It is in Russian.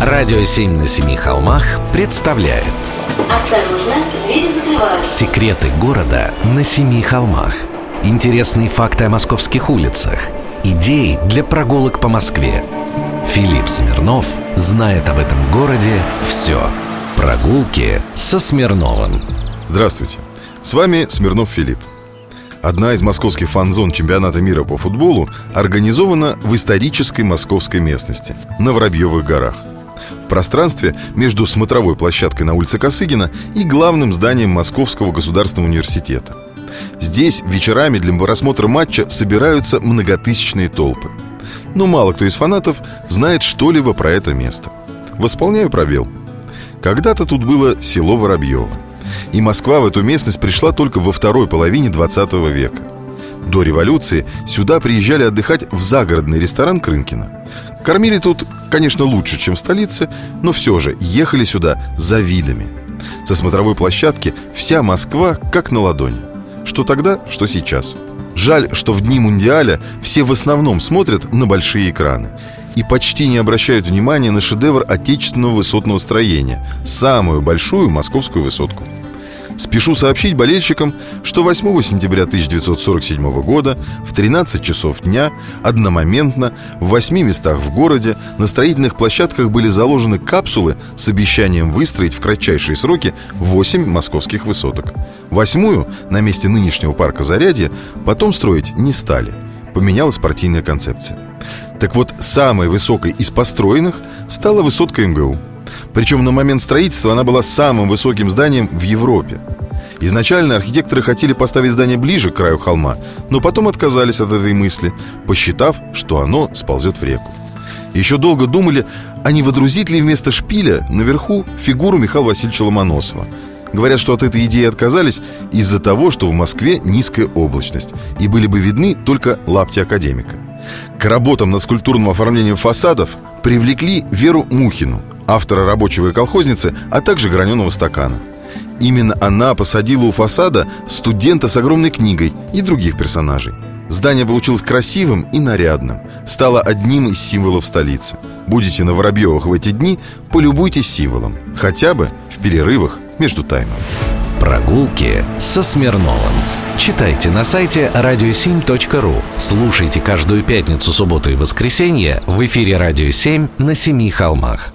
Радио «Семь на семи холмах» представляет. Осторожно, двери закрываются. Секреты города на семи холмах. Интересные факты о московских улицах. Идеи для прогулок по Москве. Филипп Смирнов знает об этом городе все Прогулки со Смирновым. Здравствуйте, с вами Смирнов Филипп. Одна из московских фан-зон чемпионата мира по футболу организована в исторической московской местности, на Воробьевых горах. В пространстве между смотровой площадкой на улице Косыгина и главным зданием Московского государственного университета. Здесь вечерами для просмотра матча собираются многотысячные толпы. Но мало кто из фанатов знает что-либо про это место. Восполняю пробел. Когда-то тут было село Воробьево – и Москва в эту местность пришла только во второй половине 20 века. До революции сюда приезжали отдыхать в загородный ресторан Крынкина. Кормили тут, конечно, лучше, чем в столице, но все же ехали сюда за видами. Со смотровой площадки вся Москва как на ладони. Что тогда, что сейчас. Жаль, что в дни Мундиаля все в основном смотрят на большие экраны и почти не обращают внимания на шедевр отечественного высотного строения, самую большую московскую высотку – Спешу сообщить болельщикам, что 8 сентября 1947 года в 13 часов дня одномоментно в 8 местах в городе на строительных площадках были заложены капсулы с обещанием выстроить в кратчайшие сроки 8 московских высоток. Восьмую на месте нынешнего парка Зарядье потом строить не стали. Поменялась партийная концепция. Так вот, самой высокой из построенных стала высотка МГУ – причем на момент строительства она была самым высоким зданием в Европе. Изначально архитекторы хотели поставить здание ближе к краю холма, но потом отказались от этой мысли, посчитав, что оно сползет в реку. Еще долго думали, а не водрузить ли вместо шпиля наверху фигуру Михаила Васильевича Ломоносова. Говорят, что от этой идеи отказались из-за того, что в Москве низкая облачность, и были бы видны только лапти академика. К работам над скульптурным оформлением фасадов привлекли Веру Мухину, автора рабочего и колхозницы, а также граненого стакана. Именно она посадила у фасада студента с огромной книгой и других персонажей. Здание получилось красивым и нарядным, стало одним из символов столицы. Будете на Воробьевых в эти дни, полюбуйтесь символом, хотя бы в перерывах между таймом. Прогулки со Смирновым. Читайте на сайте radio7.ru. Слушайте каждую пятницу, субботу и воскресенье в эфире «Радио 7» на Семи холмах.